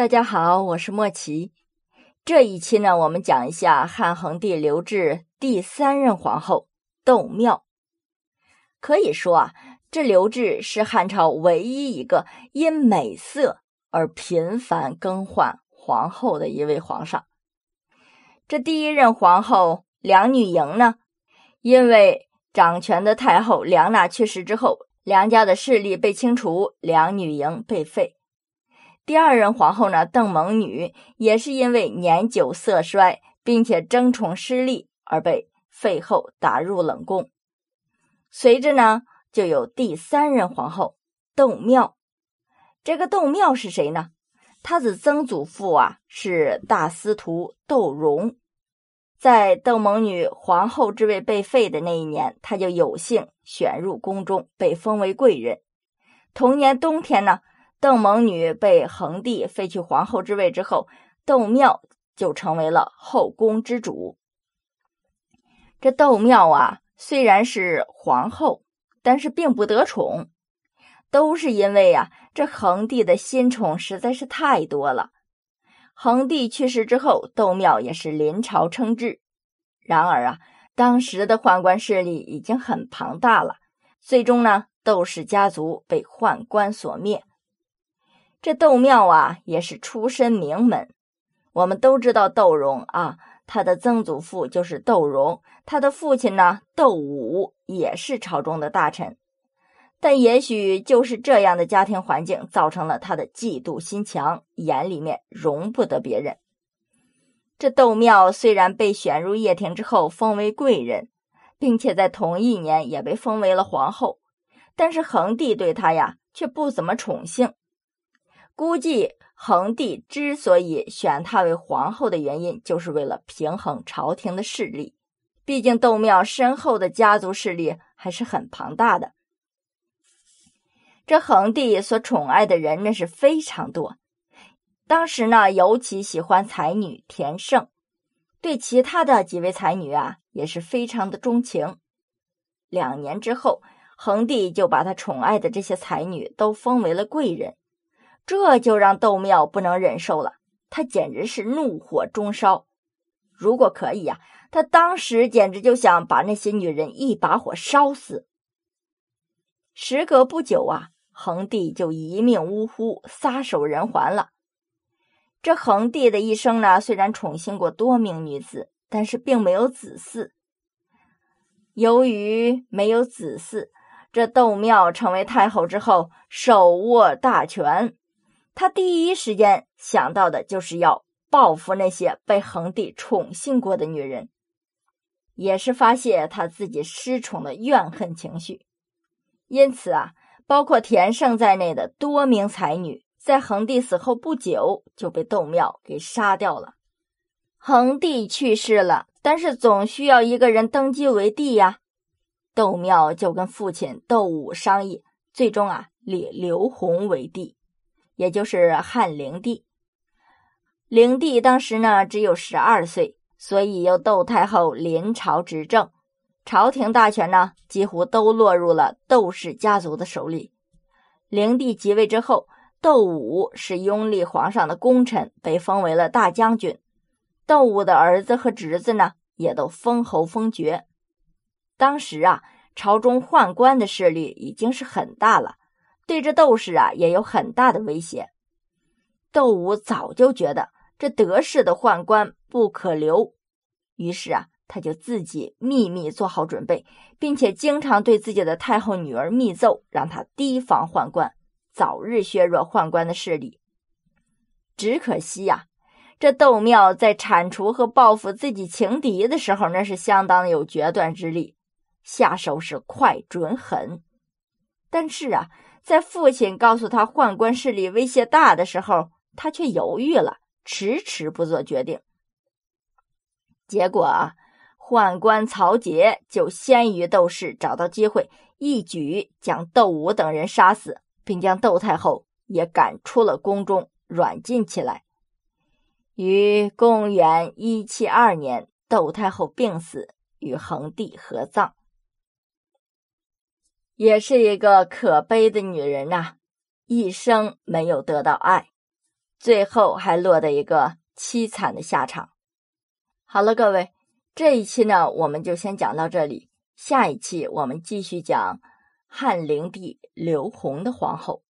大家好，我是莫奇。这一期呢，我们讲一下汉恒帝刘志第三任皇后窦妙。可以说啊，这刘志是汉朝唯一一个因美色而频繁更换皇后的一位皇上。这第一任皇后梁女莹呢，因为掌权的太后梁娜去世之后，梁家的势力被清除，梁女莹被废。第二任皇后呢，邓蒙女也是因为年久色衰，并且争宠失利而被废后打入冷宫。随着呢，就有第三任皇后窦妙。这个窦妙是谁呢？他的曾祖父啊是大司徒窦融。在邓蒙女皇后之位被废的那一年，他就有幸选入宫中，被封为贵人。同年冬天呢。邓蒙女被恒帝废去皇后之位之后，窦妙就成为了后宫之主。这窦妙啊，虽然是皇后，但是并不得宠，都是因为啊，这恒帝的新宠实在是太多了。恒帝去世之后，窦妙也是临朝称制。然而啊，当时的宦官势力已经很庞大了，最终呢，窦氏家族被宦官所灭。这窦妙啊，也是出身名门。我们都知道窦融啊，他的曾祖父就是窦融，他的父亲呢，窦武也是朝中的大臣。但也许就是这样的家庭环境，造成了他的嫉妒心强，眼里面容不得别人。这窦妙虽然被选入掖庭之后封为贵人，并且在同一年也被封为了皇后，但是恒帝对他呀，却不怎么宠幸。估计恒帝之所以选她为皇后的原因，就是为了平衡朝廷的势力。毕竟窦庙身后的家族势力还是很庞大的。这恒帝所宠爱的人那是非常多。当时呢，尤其喜欢才女田胜，对其他的几位才女啊也是非常的钟情。两年之后，恒帝就把他宠爱的这些才女都封为了贵人。这就让窦妙不能忍受了，他简直是怒火中烧。如果可以呀，他当时简直就想把那些女人一把火烧死。时隔不久啊，恒帝就一命呜呼，撒手人寰了。这恒帝的一生呢，虽然宠幸过多名女子，但是并没有子嗣。由于没有子嗣，这窦妙成为太后之后，手握大权。他第一时间想到的就是要报复那些被恒帝宠幸过的女人，也是发泄他自己失宠的怨恨情绪。因此啊，包括田胜在内的多名才女，在恒帝死后不久就被窦庙给杀掉了。恒帝去世了，但是总需要一个人登基为帝呀。窦庙就跟父亲窦武商议，最终啊立刘弘为帝。也就是汉灵帝，灵帝当时呢只有十二岁，所以由窦太后临朝执政，朝廷大权呢几乎都落入了窦氏家族的手里。灵帝即位之后，窦武是拥立皇上的功臣，被封为了大将军。窦武的儿子和侄子呢也都封侯封爵。当时啊，朝中宦官的势力已经是很大了。对这窦氏啊也有很大的威胁。窦武早就觉得这得势的宦官不可留，于是啊，他就自己秘密做好准备，并且经常对自己的太后女儿密奏，让她提防宦官，早日削弱宦官的势力。只可惜呀，这窦庙在铲除和报复自己情敌的时候，那是相当有决断之力，下手是快准狠。但是啊。在父亲告诉他宦官势力威胁大的时候，他却犹豫了，迟迟不做决定。结果啊，宦官曹节就先于窦氏找到机会，一举将窦武等人杀死，并将窦太后也赶出了宫中，软禁起来。于公元一七二年，窦太后病死，与恒帝合葬。也是一个可悲的女人呐，一生没有得到爱，最后还落得一个凄惨的下场。好了，各位，这一期呢，我们就先讲到这里。下一期我们继续讲汉灵帝刘宏的皇后。